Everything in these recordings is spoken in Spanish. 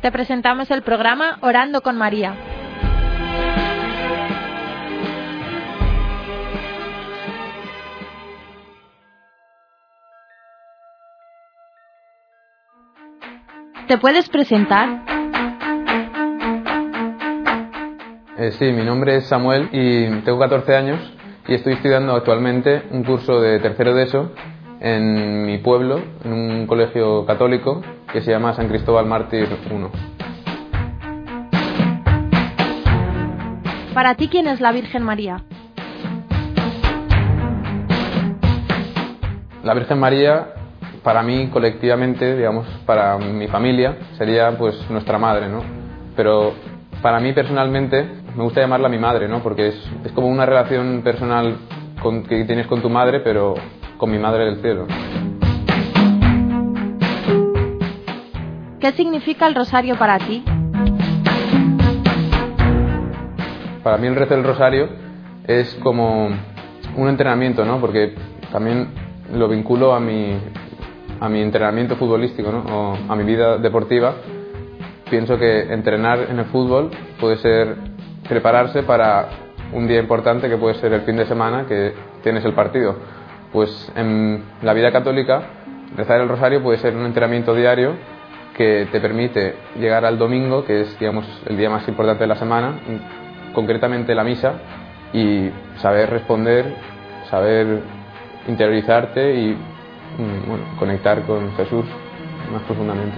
Te presentamos el programa Orando con María. ¿Te puedes presentar? Eh, sí, mi nombre es Samuel y tengo 14 años y estoy estudiando actualmente un curso de tercero de eso en mi pueblo, en un colegio católico que se llama San Cristóbal Mártir I. Para ti, ¿quién es la Virgen María? La Virgen María, para mí colectivamente, digamos, para mi familia, sería pues nuestra madre, ¿no? Pero para mí personalmente me gusta llamarla mi madre, ¿no? Porque es, es como una relación personal con, que tienes con tu madre, pero con mi madre del cielo. ¿Qué significa el rosario para ti? Para mí el rezo del rosario es como un entrenamiento, ¿no? Porque también lo vinculo a mi, a mi entrenamiento futbolístico, ¿no? O a mi vida deportiva. Pienso que entrenar en el fútbol puede ser prepararse para un día importante que puede ser el fin de semana que tienes el partido. Pues en la vida católica rezar el rosario puede ser un entrenamiento diario que te permite llegar al domingo, que es digamos, el día más importante de la semana, concretamente la misa, y saber responder, saber interiorizarte y mm, bueno, conectar con Jesús más profundamente.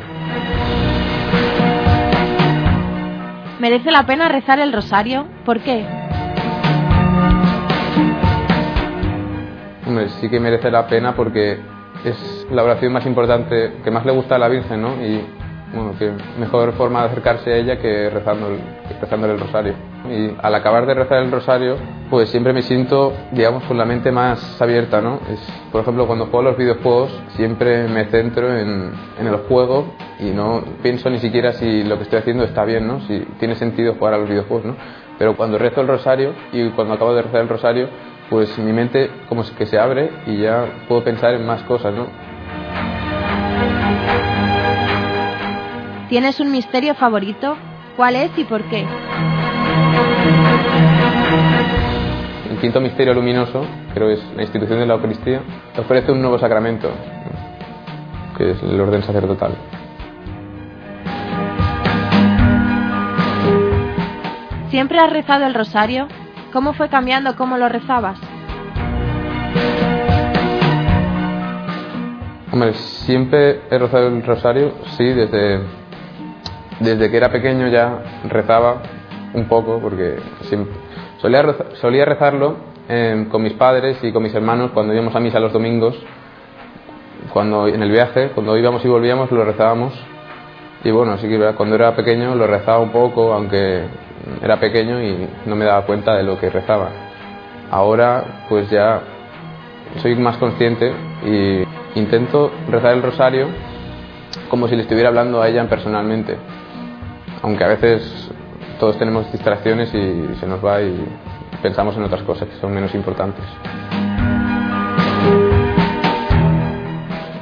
¿Merece la pena rezar el rosario? ¿Por qué? Hombre, sí que merece la pena porque es la oración más importante que más le gusta a la Virgen, ¿no? Y bueno, qué mejor forma de acercarse a ella que rezando el, rezándole el rosario. Y al acabar de rezar el rosario, pues siempre me siento, digamos, con la mente más abierta, ¿no? Es, por ejemplo, cuando juego los videojuegos, siempre me centro en, en el juego y no pienso ni siquiera si lo que estoy haciendo está bien, ¿no? Si tiene sentido jugar a los videojuegos, ¿no? Pero cuando rezo el rosario y cuando acabo de rezar el rosario, pues mi mente como que se abre y ya puedo pensar en más cosas, ¿no? ¿Tienes un misterio favorito? ¿Cuál es y por qué? El quinto misterio luminoso, creo es la institución de la Eucaristía, ofrece un nuevo sacramento, que es el orden sacerdotal. ¿Siempre has rezado el rosario? ¿Cómo fue cambiando cómo lo rezabas? Hombre, siempre he rezado el rosario, sí, desde, desde que era pequeño ya rezaba un poco, porque siempre, solía, solía rezarlo eh, con mis padres y con mis hermanos cuando íbamos a misa los domingos, cuando en el viaje, cuando íbamos y volvíamos lo rezábamos. Y bueno, sí que cuando era pequeño lo rezaba un poco, aunque era pequeño y no me daba cuenta de lo que rezaba. Ahora pues ya soy más consciente y intento rezar el rosario como si le estuviera hablando a ella personalmente. Aunque a veces todos tenemos distracciones y se nos va y pensamos en otras cosas que son menos importantes.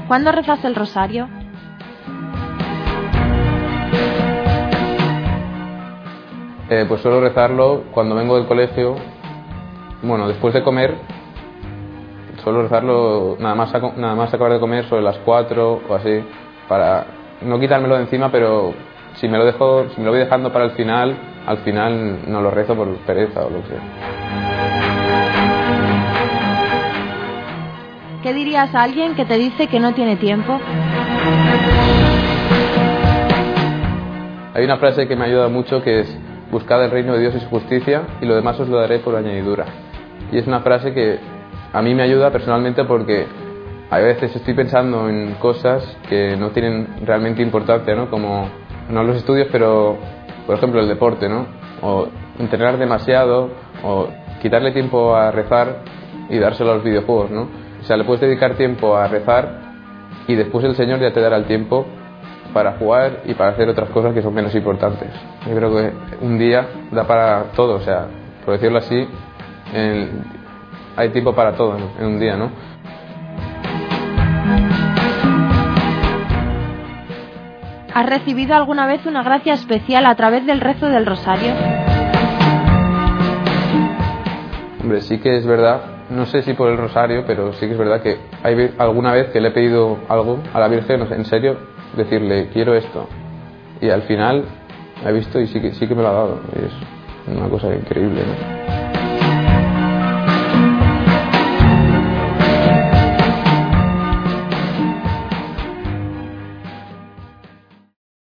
¿Cuándo rezas el rosario? Eh, pues suelo rezarlo cuando vengo del colegio, bueno, después de comer, suelo rezarlo nada más, nada más acabar de comer sobre las 4 o así, para no quitármelo de encima, pero si me lo dejo, si me lo voy dejando para el final, al final no lo rezo por pereza o lo que sea. ¿Qué dirías a alguien que te dice que no tiene tiempo? Hay una frase que me ayuda mucho que es buscad el reino de Dios y su justicia y lo demás os lo daré por añadidura. Y es una frase que a mí me ayuda personalmente porque a veces estoy pensando en cosas que no tienen realmente importancia, ¿no? Como no los estudios, pero por ejemplo el deporte, ¿no? O entrenar demasiado o quitarle tiempo a rezar y dárselo a los videojuegos, ¿no? O sea, le puedes dedicar tiempo a rezar y después el Señor ya te dará el tiempo para jugar y para hacer otras cosas que son menos importantes. Yo creo que un día da para todo, o sea, por decirlo así, hay tiempo para todo en un día, ¿no? ¿Has recibido alguna vez una gracia especial a través del rezo del rosario? Hombre, sí que es verdad, no sé si por el rosario, pero sí que es verdad que hay alguna vez que le he pedido algo a la Virgen, en serio, decirle, quiero esto. Y al final he visto y sí que, sí que me lo ha dado. Es una cosa increíble. ¿no?